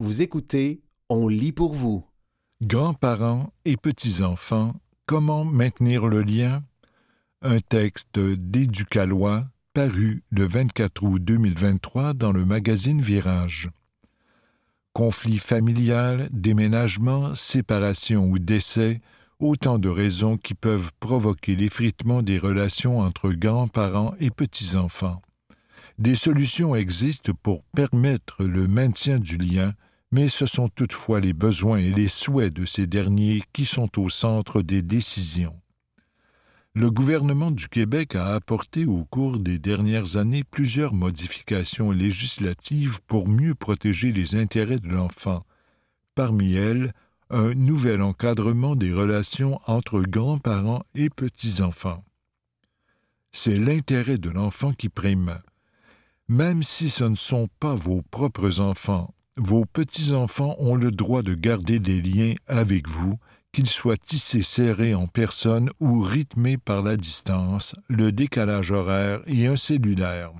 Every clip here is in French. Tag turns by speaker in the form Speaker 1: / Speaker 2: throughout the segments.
Speaker 1: Vous écoutez On lit pour vous.
Speaker 2: Grands-parents et petits-enfants, comment maintenir le lien? Un texte d'Éducalois paru le 24 août 2023 dans le magazine Virage. Conflit familial, déménagement, séparation ou décès, autant de raisons qui peuvent provoquer l'effritement des relations entre grands-parents et petits-enfants. Des solutions existent pour permettre le maintien du lien, mais ce sont toutefois les besoins et les souhaits de ces derniers qui sont au centre des décisions. Le gouvernement du Québec a apporté au cours des dernières années plusieurs modifications législatives pour mieux protéger les intérêts de l'enfant. Parmi elles, un nouvel encadrement des relations entre grands-parents et petits-enfants. C'est l'intérêt de l'enfant qui prime. Même si ce ne sont pas vos propres enfants, vos petits-enfants ont le droit de garder des liens avec vous qu'il soit tissé serré en personne ou rythmé par la distance, le décalage horaire et un cellulaire.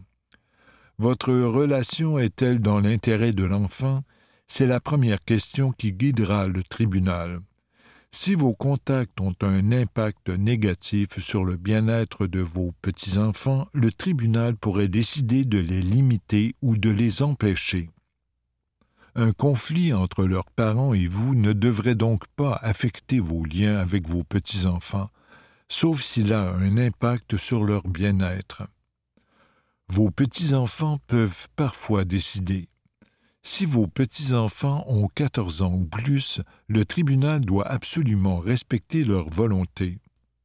Speaker 2: Votre relation est-elle dans l'intérêt de l'enfant? C'est la première question qui guidera le tribunal. Si vos contacts ont un impact négatif sur le bien-être de vos petits-enfants, le tribunal pourrait décider de les limiter ou de les empêcher. Un conflit entre leurs parents et vous ne devrait donc pas affecter vos liens avec vos petits-enfants, sauf s'il a un impact sur leur bien-être. Vos petits-enfants peuvent parfois décider. Si vos petits-enfants ont quatorze ans ou plus, le tribunal doit absolument respecter leur volonté.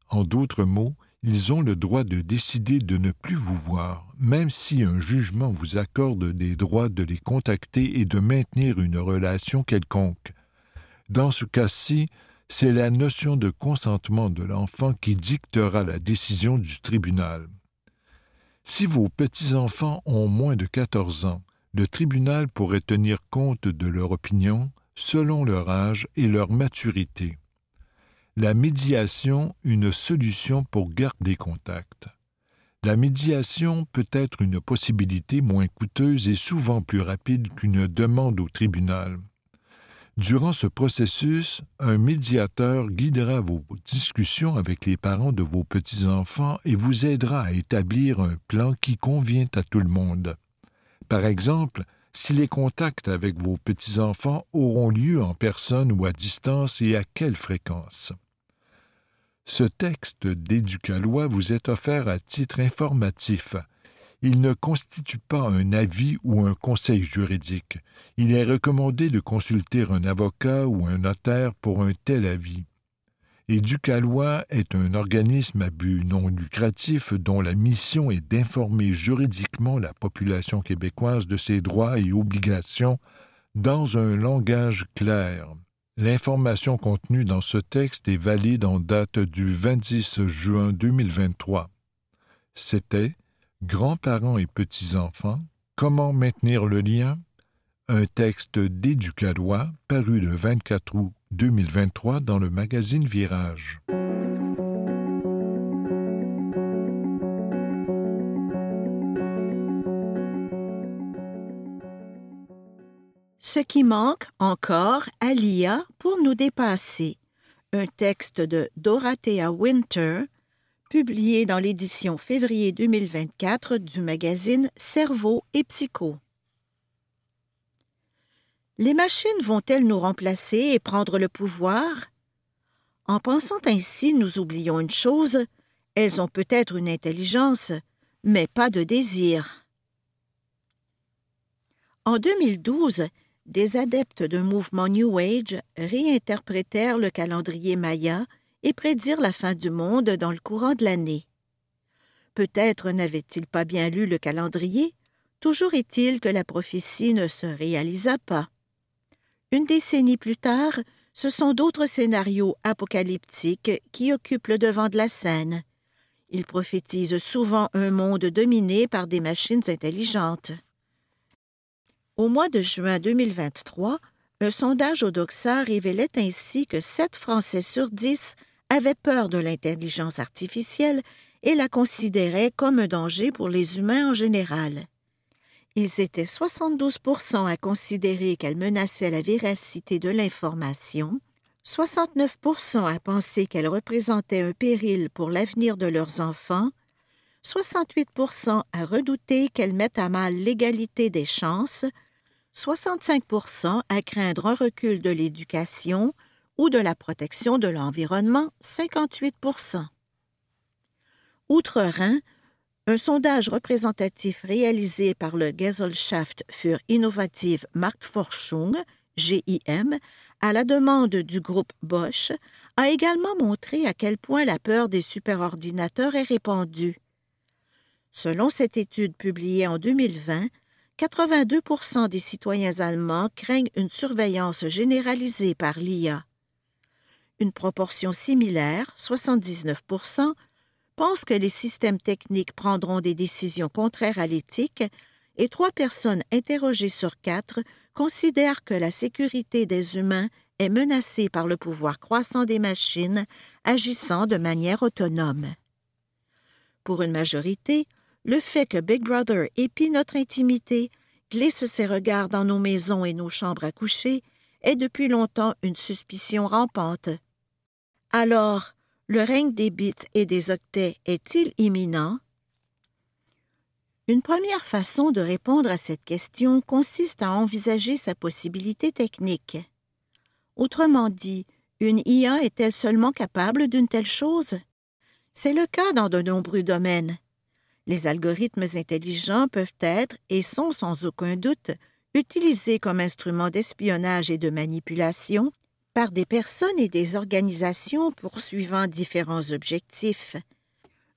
Speaker 2: En d'autres mots, ils ont le droit de décider de ne plus vous voir, même si un jugement vous accorde des droits de les contacter et de maintenir une relation quelconque. Dans ce cas-ci, c'est la notion de consentement de l'enfant qui dictera la décision du tribunal. Si vos petits-enfants ont moins de quatorze ans, le tribunal pourrait tenir compte de leur opinion selon leur âge et leur maturité la médiation une solution pour garder contact. La médiation peut être une possibilité moins coûteuse et souvent plus rapide qu'une demande au tribunal. Durant ce processus, un médiateur guidera vos discussions avec les parents de vos petits-enfants et vous aidera à établir un plan qui convient à tout le monde. Par exemple, si les contacts avec vos petits-enfants auront lieu en personne ou à distance et à quelle fréquence? Ce texte d'éducalois vous est offert à titre informatif. Il ne constitue pas un avis ou un conseil juridique. Il est recommandé de consulter un avocat ou un notaire pour un tel avis. Éducalois est un organisme à but non lucratif dont la mission est d'informer juridiquement la population québécoise de ses droits et obligations dans un langage clair. L'information contenue dans ce texte est valide en date du 26 juin 2023. C'était Grands-parents et petits-enfants, comment maintenir le lien? Un texte d'Éducalois paru le 24 août 2023 dans le magazine Virage.
Speaker 3: Ce qui manque encore à l'IA pour nous dépasser. Un texte de Dorothea Winter, publié dans l'édition février 2024 du magazine Cerveau et Psycho. Les machines vont-elles nous remplacer et prendre le pouvoir? En pensant ainsi, nous oublions une chose, elles ont peut-être une intelligence, mais pas de désir. En 2012, des adeptes d'un mouvement New Age réinterprétèrent le calendrier maya et prédirent la fin du monde dans le courant de l'année. Peut-être n'avaient-ils pas bien lu le calendrier, toujours est-il que la prophétie ne se réalisa pas. Une décennie plus tard, ce sont d'autres scénarios apocalyptiques qui occupent le devant de la scène. Ils prophétisent souvent un monde dominé par des machines intelligentes. Au mois de juin 2023, un sondage au Doxa révélait ainsi que 7 Français sur 10 avaient peur de l'intelligence artificielle et la considéraient comme un danger pour les humains en général. Ils étaient 72% à considérer qu'elle menaçait la véracité de l'information, 69% à penser qu'elle représentait un péril pour l'avenir de leurs enfants, 68% à redouter qu'elle mette à mal l'égalité des chances, 65% à craindre un recul de l'éducation ou de la protection de l'environnement, 58% Outre-Rhin, un sondage représentatif réalisé par le Gesellschaft für Innovative Marktforschung, GIM, à la demande du groupe Bosch, a également montré à quel point la peur des superordinateurs est répandue. Selon cette étude publiée en 2020, 82% des citoyens allemands craignent une surveillance généralisée par l'IA. Une proportion similaire, 79% pensent que les systèmes techniques prendront des décisions contraires à l'éthique et trois personnes interrogées sur quatre considèrent que la sécurité des humains est menacée par le pouvoir croissant des machines agissant de manière autonome. Pour une majorité, le fait que Big Brother épie notre intimité, glisse ses regards dans nos maisons et nos chambres à coucher, est depuis longtemps une suspicion rampante. Alors, le règne des bits et des octets est-il imminent? Une première façon de répondre à cette question consiste à envisager sa possibilité technique. Autrement dit, une IA est-elle seulement capable d'une telle chose? C'est le cas dans de nombreux domaines. Les algorithmes intelligents peuvent être, et sont sans aucun doute, utilisés comme instruments d'espionnage et de manipulation par des personnes et des organisations poursuivant différents objectifs.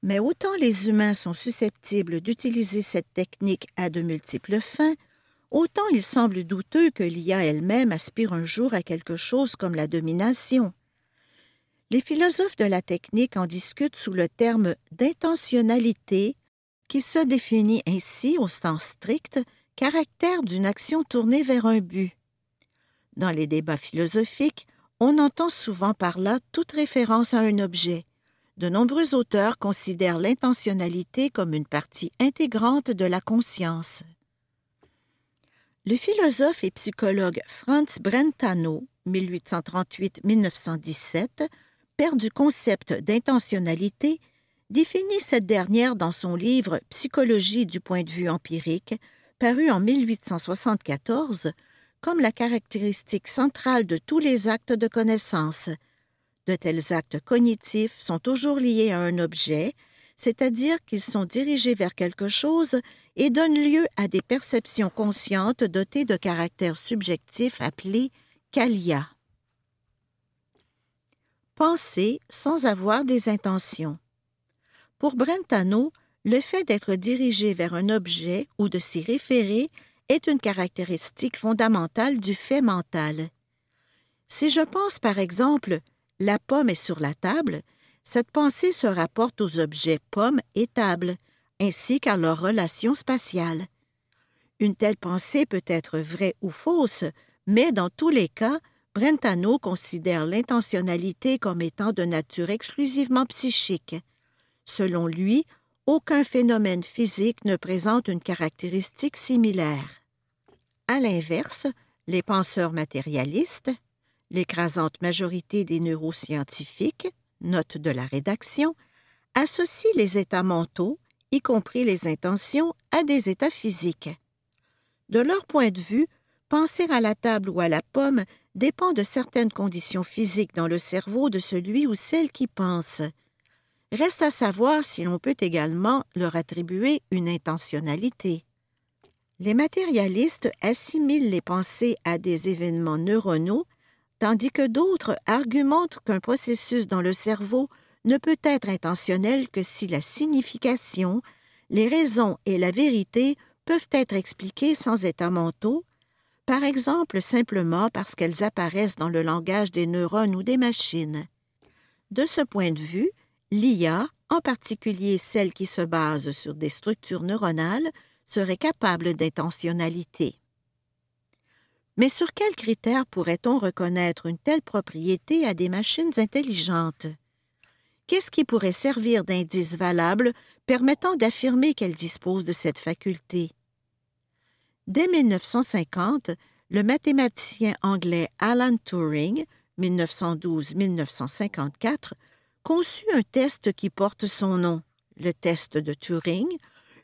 Speaker 3: Mais autant les humains sont susceptibles d'utiliser cette technique à de multiples fins, autant il semble douteux que l'IA elle-même aspire un jour à quelque chose comme la domination. Les philosophes de la technique en discutent sous le terme d'intentionnalité, qui se définit ainsi au sens strict caractère d'une action tournée vers un but. Dans les débats philosophiques, on entend souvent par là toute référence à un objet. De nombreux auteurs considèrent l'intentionnalité comme une partie intégrante de la conscience. Le philosophe et psychologue Franz Brentano, 1838-1917, père du concept d'intentionnalité, définit cette dernière dans son livre Psychologie du point de vue empirique, paru en 1874, comme la caractéristique centrale de tous les actes de connaissance. De tels actes cognitifs sont toujours liés à un objet, c'est-à-dire qu'ils sont dirigés vers quelque chose et donnent lieu à des perceptions conscientes dotées de caractères subjectifs appelés qualia. Penser sans avoir des intentions. Pour Brentano, le fait d'être dirigé vers un objet ou de s'y référer est une caractéristique fondamentale du fait mental. Si je pense par exemple la pomme est sur la table, cette pensée se rapporte aux objets pomme et table, ainsi qu'à leur relation spatiale. Une telle pensée peut être vraie ou fausse, mais dans tous les cas, Brentano considère l'intentionnalité comme étant de nature exclusivement psychique. Selon lui, aucun phénomène physique ne présente une caractéristique similaire. À l'inverse, les penseurs matérialistes, l'écrasante majorité des neuroscientifiques, note de la rédaction, associent les états mentaux, y compris les intentions, à des états physiques. De leur point de vue, penser à la table ou à la pomme dépend de certaines conditions physiques dans le cerveau de celui ou celle qui pense. Reste à savoir si l'on peut également leur attribuer une intentionnalité. Les matérialistes assimilent les pensées à des événements neuronaux, tandis que d'autres argumentent qu'un processus dans le cerveau ne peut être intentionnel que si la signification, les raisons et la vérité peuvent être expliquées sans état mentaux, par exemple simplement parce qu'elles apparaissent dans le langage des neurones ou des machines. De ce point de vue, l'IA, en particulier celle qui se base sur des structures neuronales, serait capable d'intentionnalité. Mais sur quels critères pourrait-on reconnaître une telle propriété à des machines intelligentes? Qu'est-ce qui pourrait servir d'indice valable permettant d'affirmer qu'elles disposent de cette faculté? Dès 1950, le mathématicien anglais Alan Turing, 1912-1954, conçut un test qui porte son nom, le test de Turing.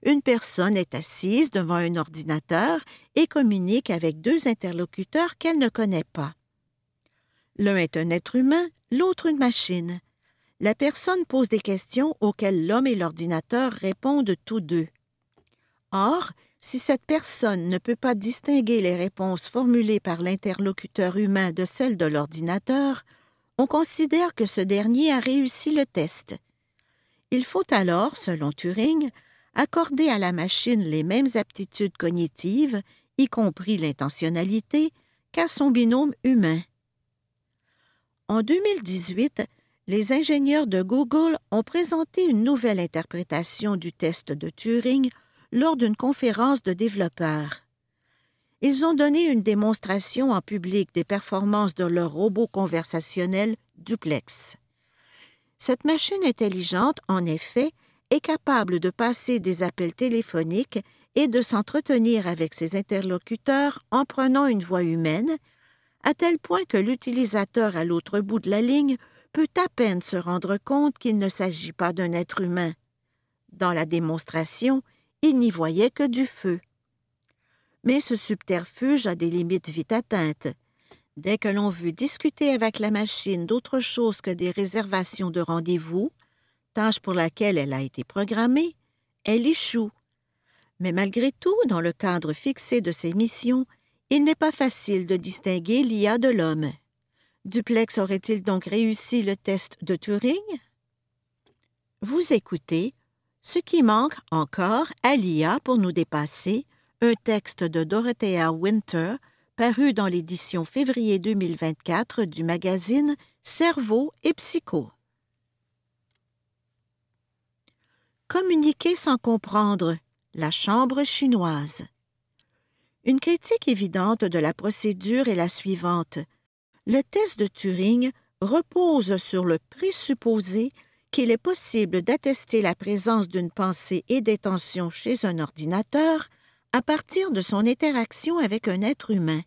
Speaker 3: Une personne est assise devant un ordinateur et communique avec deux interlocuteurs qu'elle ne connaît pas. L'un est un être humain, l'autre une machine. La personne pose des questions auxquelles l'homme et l'ordinateur répondent tous deux. Or, si cette personne ne peut pas distinguer les réponses formulées par l'interlocuteur humain de celles de l'ordinateur, on considère que ce dernier a réussi le test. Il faut alors, selon Turing, accorder à la machine les mêmes aptitudes cognitives, y compris l'intentionnalité, qu'à son binôme humain. En 2018, les ingénieurs de Google ont présenté une nouvelle interprétation du test de Turing lors d'une conférence de développeurs. Ils ont donné une démonstration en public des performances de leur robot conversationnel Duplex. Cette machine intelligente, en effet, est capable de passer des appels téléphoniques et de s'entretenir avec ses interlocuteurs en prenant une voix humaine, à tel point que l'utilisateur à l'autre bout de la ligne peut à peine se rendre compte qu'il ne s'agit pas d'un être humain. Dans la démonstration, il n'y voyait que du feu. Mais ce subterfuge a des limites vite atteintes. Dès que l'on veut discuter avec la machine d'autre chose que des réservations de rendez-vous, tâche pour laquelle elle a été programmée, elle échoue. Mais malgré tout, dans le cadre fixé de ses missions, il n'est pas facile de distinguer l'IA de l'homme. Duplex aurait-il donc réussi le test de Turing? Vous écoutez ce qui manque encore à l'IA pour nous dépasser, un texte de Dorothea Winter paru dans l'édition février 2024 du magazine Cerveau et Psycho. Communiquer sans comprendre, la chambre chinoise. Une critique évidente de la procédure est la suivante. Le test de Turing repose sur le présupposé qu'il est possible d'attester la présence d'une pensée et d'intention chez un ordinateur à partir de son interaction avec un être humain.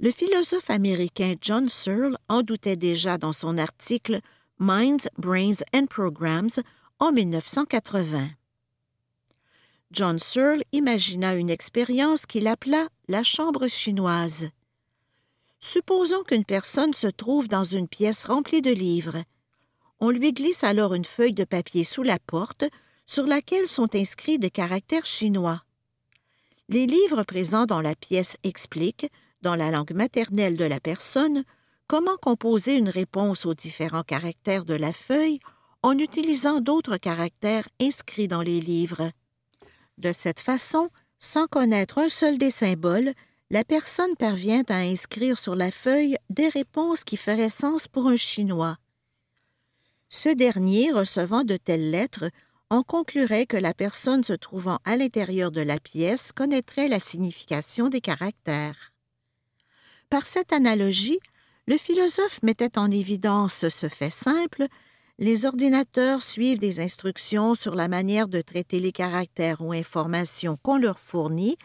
Speaker 3: Le philosophe américain John Searle en doutait déjà dans son article Minds, Brains and Programs en 1980. John Searle imagina une expérience qu'il appela la chambre chinoise. Supposons qu'une personne se trouve dans une pièce remplie de livres. On lui glisse alors une feuille de papier sous la porte sur laquelle sont inscrits des caractères chinois. Les livres présents dans la pièce expliquent, dans la langue maternelle de la personne, comment composer une réponse aux différents caractères de la feuille en utilisant d'autres caractères inscrits dans les livres. De cette façon, sans connaître un seul des symboles, la personne parvient à inscrire sur la feuille des réponses qui feraient sens pour un Chinois. Ce dernier, recevant de telles lettres, en conclurait que la personne se trouvant à l'intérieur de la pièce connaîtrait la signification des caractères. Par cette analogie, le philosophe mettait en évidence ce fait simple les ordinateurs suivent des instructions sur la manière de traiter les caractères ou informations qu'on leur fournit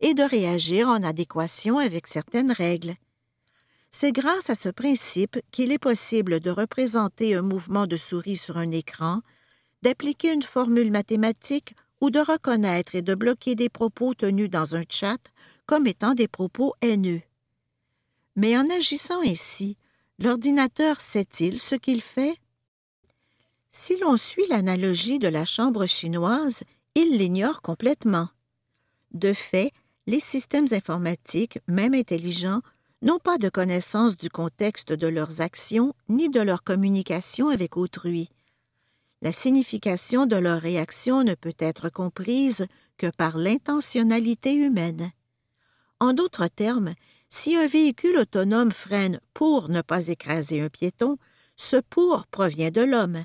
Speaker 3: et de réagir en adéquation avec certaines règles. C'est grâce à ce principe qu'il est possible de représenter un mouvement de souris sur un écran, d'appliquer une formule mathématique ou de reconnaître et de bloquer des propos tenus dans un chat comme étant des propos haineux. Mais en agissant ainsi, l'ordinateur sait-il ce qu'il fait? Si l'on suit l'analogie de la chambre chinoise, il l'ignore complètement. De fait, les systèmes informatiques, même intelligents, n'ont pas de connaissance du contexte de leurs actions ni de leur communication avec autrui. La signification de leurs réactions ne peut être comprise que par l'intentionnalité humaine. En d'autres termes, si un véhicule autonome freine pour ne pas écraser un piéton, ce pour provient de l'homme.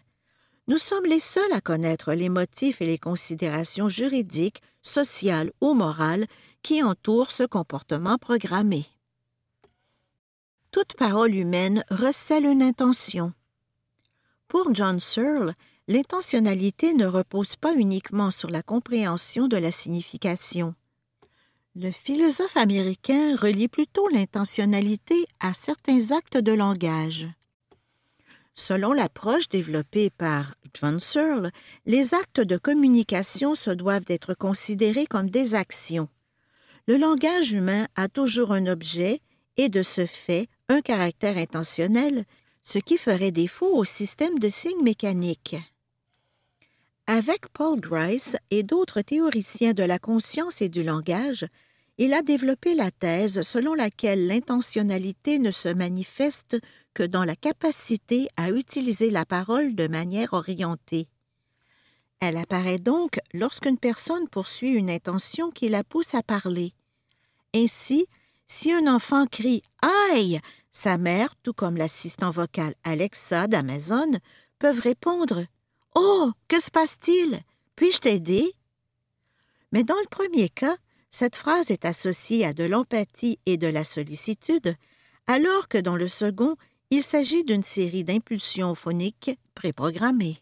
Speaker 3: Nous sommes les seuls à connaître les motifs et les considérations juridiques, sociales ou morales qui entourent ce comportement programmé toute parole humaine recèle une intention. Pour John Searle, l'intentionnalité ne repose pas uniquement sur la compréhension de la signification. Le philosophe américain relie plutôt l'intentionnalité à certains actes de langage. Selon l'approche développée par John Searle, les actes de communication se doivent d'être considérés comme des actions. Le langage humain a toujours un objet et de ce fait un caractère intentionnel, ce qui ferait défaut au système de signes mécaniques. Avec Paul Grice et d'autres théoriciens de la conscience et du langage, il a développé la thèse selon laquelle l'intentionnalité ne se manifeste que dans la capacité à utiliser la parole de manière orientée. Elle apparaît donc lorsqu'une personne poursuit une intention qui la pousse à parler. Ainsi, si un enfant crie Aïe sa mère, tout comme l'assistant vocal Alexa d'Amazon, peuvent répondre Oh, que se passe-t-il? Puis-je t'aider? Mais dans le premier cas, cette phrase est associée à de l'empathie et de la sollicitude, alors que dans le second, il s'agit d'une série d'impulsions phoniques préprogrammées.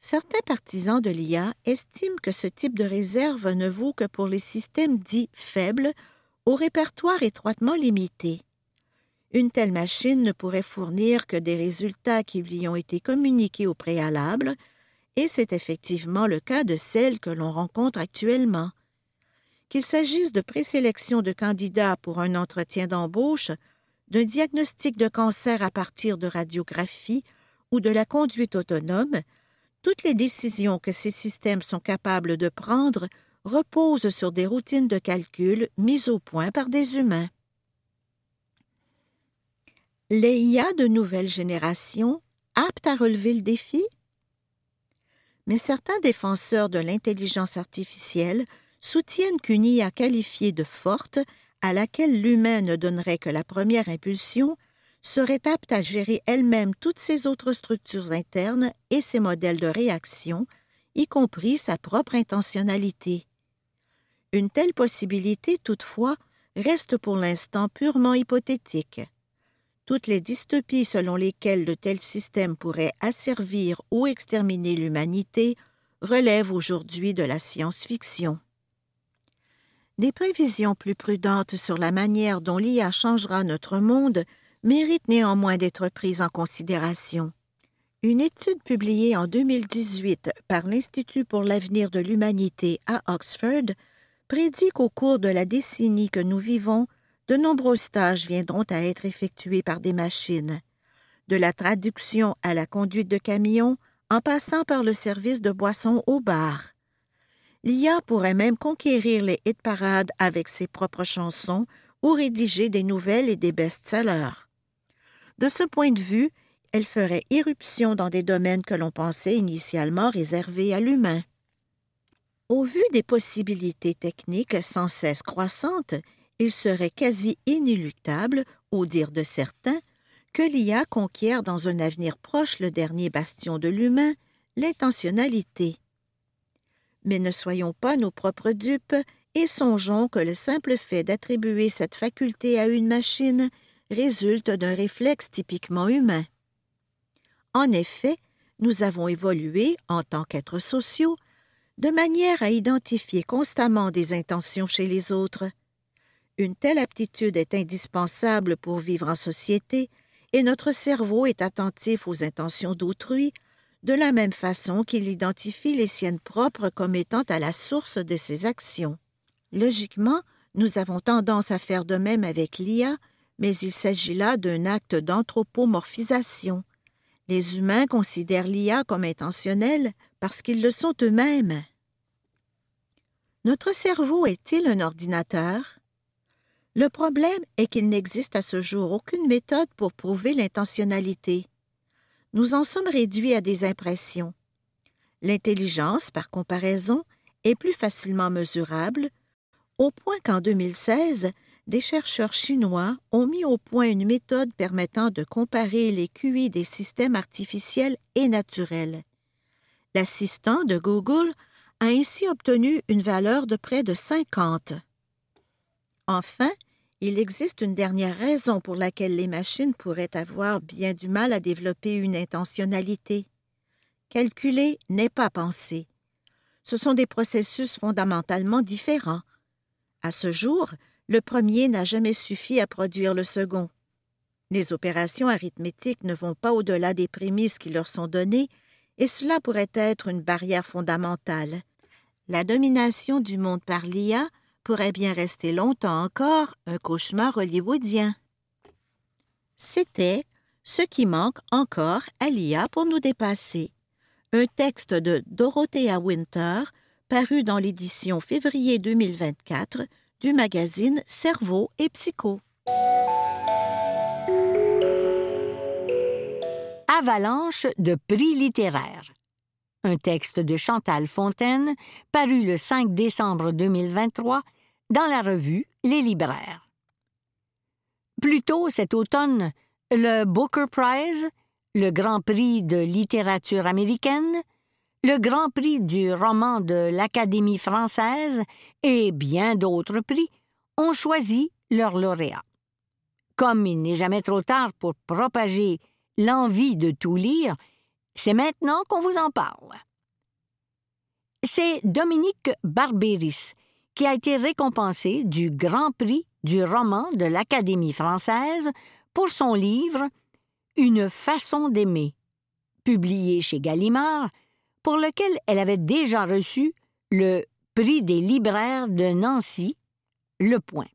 Speaker 3: Certains partisans de l'IA estiment que ce type de réserve ne vaut que pour les systèmes dits faibles, au répertoire étroitement limité. Une telle machine ne pourrait fournir que des résultats qui lui ont été communiqués au préalable, et c'est effectivement le cas de celles que l'on rencontre actuellement. Qu'il s'agisse de présélection de candidats pour un entretien d'embauche, d'un diagnostic de cancer à partir de radiographie ou de la conduite autonome, toutes les décisions que ces systèmes sont capables de prendre reposent sur des routines de calcul mises au point par des humains. Les IA de nouvelle génération aptes à relever le défi? Mais certains défenseurs de l'intelligence artificielle soutiennent qu'une IA qualifiée de forte, à laquelle l'humain ne donnerait que la première impulsion, serait apte à gérer elle-même toutes ses autres structures internes et ses modèles de réaction, y compris sa propre intentionnalité. Une telle possibilité, toutefois, reste pour l'instant purement hypothétique. Toutes les dystopies selon lesquelles de tels systèmes pourraient asservir ou exterminer l'humanité relèvent aujourd'hui de la science-fiction. Des prévisions plus prudentes sur la manière dont l'IA changera notre monde méritent néanmoins d'être prises en considération. Une étude publiée en 2018 par l'Institut pour l'avenir de l'humanité à Oxford prédit qu'au cours de la décennie que nous vivons, de nombreuses tâches viendront à être effectuées par des machines, de la traduction à la conduite de camions, en passant par le service de boissons au bar. L'IA pourrait même conquérir les hit parades avec ses propres chansons ou rédiger des nouvelles et des best-sellers. De ce point de vue, elle ferait irruption dans des domaines que l'on pensait initialement réservés à l'humain. Au vu des possibilités techniques sans cesse croissantes, il serait quasi inéluctable, au dire de certains, que l'IA conquiert dans un avenir proche le dernier bastion de l'humain, l'intentionnalité. Mais ne soyons pas nos propres dupes et songeons que le simple fait d'attribuer cette faculté à une machine résulte d'un réflexe typiquement humain. En effet, nous avons évolué, en tant qu'êtres sociaux, de manière à identifier constamment des intentions chez les autres, une telle aptitude est indispensable pour vivre en société, et notre cerveau est attentif aux intentions d'autrui, de la même façon qu'il identifie les siennes propres comme étant à la source de ses actions. Logiquement, nous avons tendance à faire de même avec l'IA, mais il s'agit là d'un acte d'anthropomorphisation. Les humains considèrent l'IA comme intentionnelle parce qu'ils le sont eux-mêmes. Notre cerveau est-il un ordinateur? Le problème est qu'il n'existe à ce jour aucune méthode pour prouver l'intentionnalité. Nous en sommes réduits à des impressions. L'intelligence, par comparaison, est plus facilement mesurable, au point qu'en 2016, des chercheurs chinois ont mis au point une méthode permettant de comparer les QI des systèmes artificiels et naturels. L'assistant de Google a ainsi obtenu une valeur de près de 50. Enfin, il existe une dernière raison pour laquelle les machines pourraient avoir bien du mal à développer une intentionnalité. Calculer n'est pas penser. Ce sont des processus fondamentalement différents. À ce jour, le premier n'a jamais suffi à produire le second. Les opérations arithmétiques ne vont pas au-delà des prémices qui leur sont données, et cela pourrait être une barrière fondamentale. La domination du monde par l'IA pourrait bien rester longtemps encore un cauchemar hollywoodien. C'était ce qui manque encore à l'IA pour nous dépasser. Un texte de Dorothea Winter, paru dans l'édition février 2024 du magazine Cerveau et Psycho.
Speaker 4: Avalanche de prix littéraires. Un texte de Chantal Fontaine, paru le 5 décembre 2023 dans la revue Les Libraires. Plus tôt cet automne, le Booker Prize, le Grand Prix de littérature américaine, le Grand Prix du roman de l'Académie française et bien d'autres prix ont choisi leurs lauréats. Comme il n'est jamais trop tard pour propager l'envie de tout lire, c'est maintenant qu'on vous en parle. C'est Dominique Barbéris qui a été récompensé du Grand Prix du roman de l'Académie française pour son livre Une façon d'aimer, publié chez Gallimard pour lequel elle avait déjà reçu le prix des libraires de Nancy, Le Point.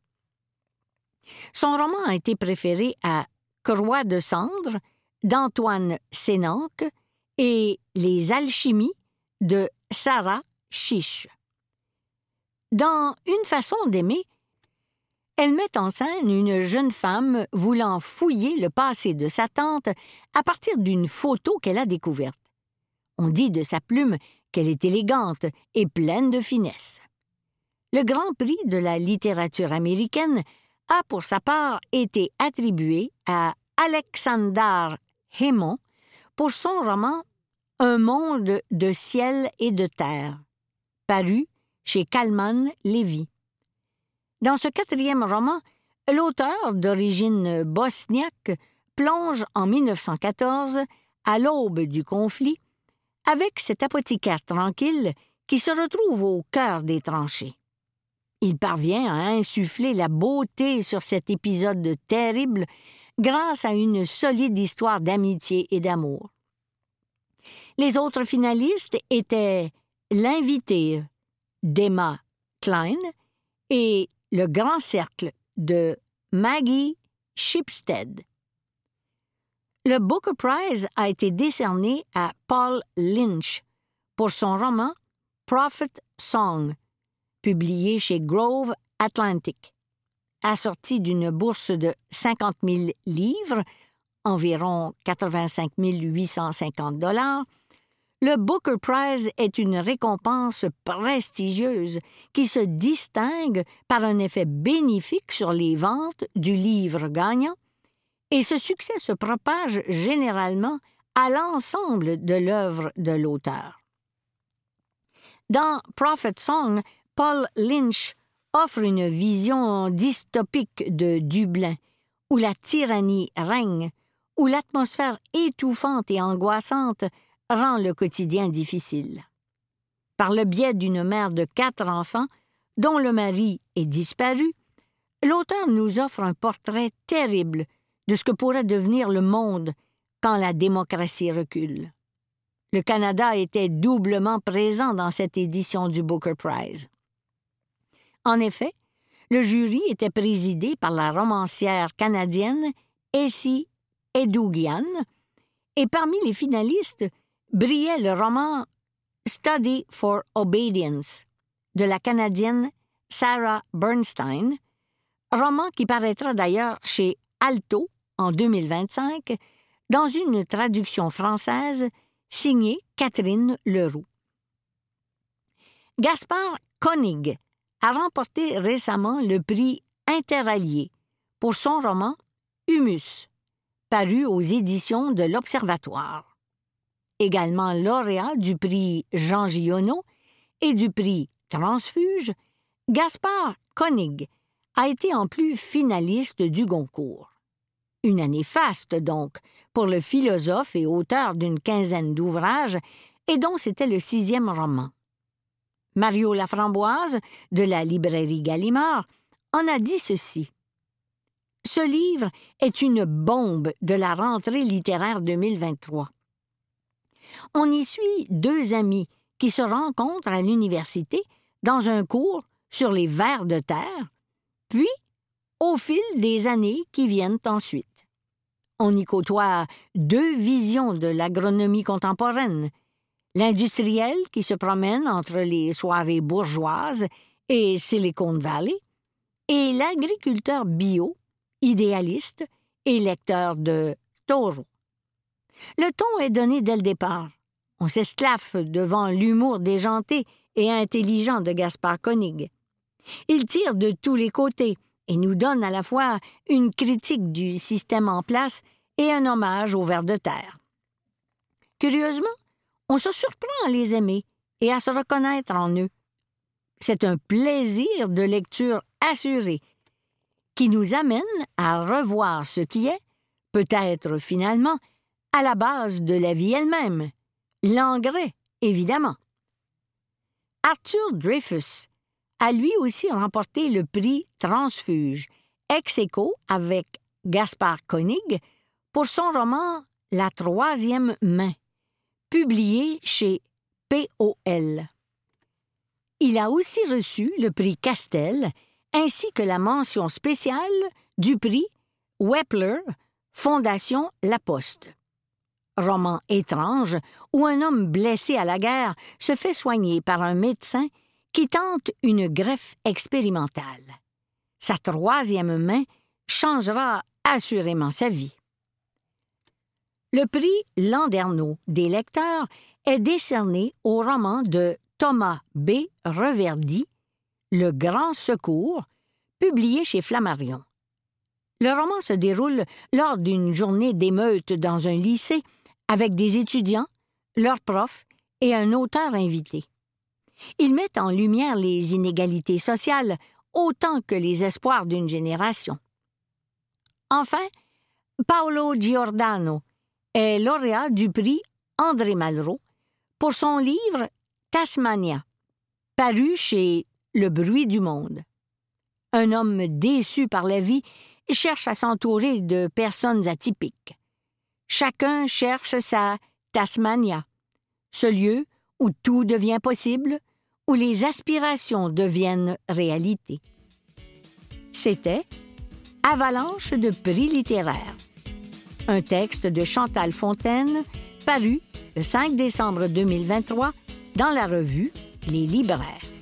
Speaker 4: Son roman a été préféré à Croix de cendre d'Antoine Sénanque et Les alchimies de Sarah Chiche. Dans Une façon d'aimer, elle met en scène une jeune femme voulant fouiller le passé de sa tante à partir d'une photo qu'elle a découverte. On dit de sa plume qu'elle est élégante et pleine de finesse. Le Grand Prix de la littérature américaine a pour sa part été attribué à Alexander pour son roman Un monde de ciel et de terre, paru chez Kalman Levy. Dans ce quatrième roman, l'auteur d'origine bosniaque plonge en 1914, à l'aube du conflit, avec cet apothicaire tranquille qui se retrouve au cœur des tranchées. Il parvient à insuffler la beauté sur cet épisode terrible grâce à une solide histoire d'amitié et d'amour. Les autres finalistes étaient L'invité d'Emma Klein et Le Grand Cercle de Maggie Shipstead. Le Booker Prize a été décerné à Paul Lynch pour son roman Prophet Song, publié chez Grove Atlantic. Assorti d'une bourse de 50 000 livres, environ 85 850 dollars, le Booker Prize est une récompense prestigieuse qui se distingue par un effet bénéfique sur les ventes du livre gagnant et ce succès se propage généralement à l'ensemble de l'œuvre de l'auteur. Dans Prophet Song, Paul Lynch offre une vision dystopique de Dublin, où la tyrannie règne, où l'atmosphère étouffante et angoissante rend le quotidien difficile. Par le biais d'une mère de quatre enfants, dont le mari est disparu, l'auteur nous offre un portrait terrible de ce que pourrait devenir le monde quand la démocratie recule. Le Canada était doublement présent dans cette édition du Booker Prize. En effet, le jury était présidé par la romancière canadienne Essie Edougian, et parmi les finalistes brillait le roman Study for Obedience de la Canadienne Sarah Bernstein, roman qui paraîtra d'ailleurs chez Alto en 2025 dans une traduction française signée Catherine Leroux. Gaspard Koenig a remporté récemment le prix Interallié pour son roman Humus, paru aux éditions de l'Observatoire. Également lauréat du prix Jean Giono et du prix Transfuge, Gaspard Koenig a été en plus finaliste du Goncourt. Une année faste, donc, pour le philosophe et auteur d'une quinzaine d'ouvrages, et dont c'était le sixième roman. Mario Laframboise, de la librairie Gallimard, en a dit ceci. Ce livre est une bombe de la rentrée littéraire 2023. On y suit deux amis qui se rencontrent à l'université dans un cours sur les vers de terre, puis au fil des années qui viennent ensuite. On y côtoie deux visions de l'agronomie contemporaine, l'industriel qui se promène entre les soirées bourgeoises et Silicon Valley, et l'agriculteur bio, idéaliste et lecteur de Toro. Le ton est donné dès le départ. On s'esclaffe devant l'humour déjanté et intelligent de Gaspard Koenig. Il tire de tous les côtés et nous donne à la fois une critique du système en place et un hommage aux vers de terre. Curieusement, on se surprend à les aimer et à se reconnaître en eux. C'est un plaisir de lecture assuré qui nous amène à revoir ce qui est, peut-être finalement, à la base de la vie elle-même, l'engrais, évidemment. Arthur Dreyfus a lui aussi remporté le prix Transfuge, ex aequo avec Gaspard Koenig, pour son roman La troisième main, publié chez POL. Il a aussi reçu le prix Castel ainsi que la mention spéciale du prix Wepler, Fondation La Poste. Roman étrange où un homme blessé à la guerre se fait soigner par un médecin qui tente une greffe expérimentale. Sa troisième main changera assurément sa vie. Le prix Landerneau des lecteurs est décerné au roman de Thomas B. Reverdy, Le Grand Secours, publié chez Flammarion. Le roman se déroule lors d'une journée d'émeute dans un lycée avec des étudiants, leurs profs et un auteur invité. Il met en lumière les inégalités sociales autant que les espoirs d'une génération. Enfin, Paolo Giordano lauréat du prix André Malraux pour son livre Tasmania, paru chez Le bruit du monde. Un homme déçu par la vie cherche à s'entourer de personnes atypiques. Chacun cherche sa Tasmania, ce lieu où tout devient possible, où les aspirations deviennent réalité. C'était Avalanche de prix littéraires un texte de Chantal Fontaine paru le 5 décembre 2023 dans la revue Les Libraires.